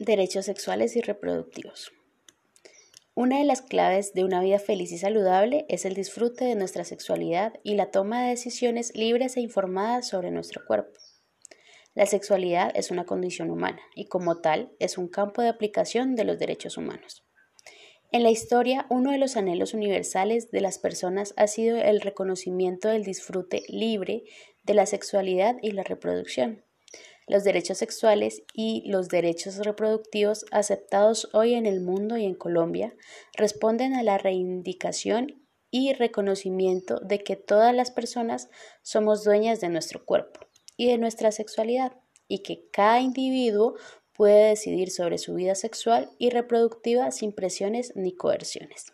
Derechos sexuales y reproductivos. Una de las claves de una vida feliz y saludable es el disfrute de nuestra sexualidad y la toma de decisiones libres e informadas sobre nuestro cuerpo. La sexualidad es una condición humana y como tal es un campo de aplicación de los derechos humanos. En la historia, uno de los anhelos universales de las personas ha sido el reconocimiento del disfrute libre de la sexualidad y la reproducción. Los derechos sexuales y los derechos reproductivos aceptados hoy en el mundo y en Colombia responden a la reivindicación y reconocimiento de que todas las personas somos dueñas de nuestro cuerpo y de nuestra sexualidad y que cada individuo puede decidir sobre su vida sexual y reproductiva sin presiones ni coerciones.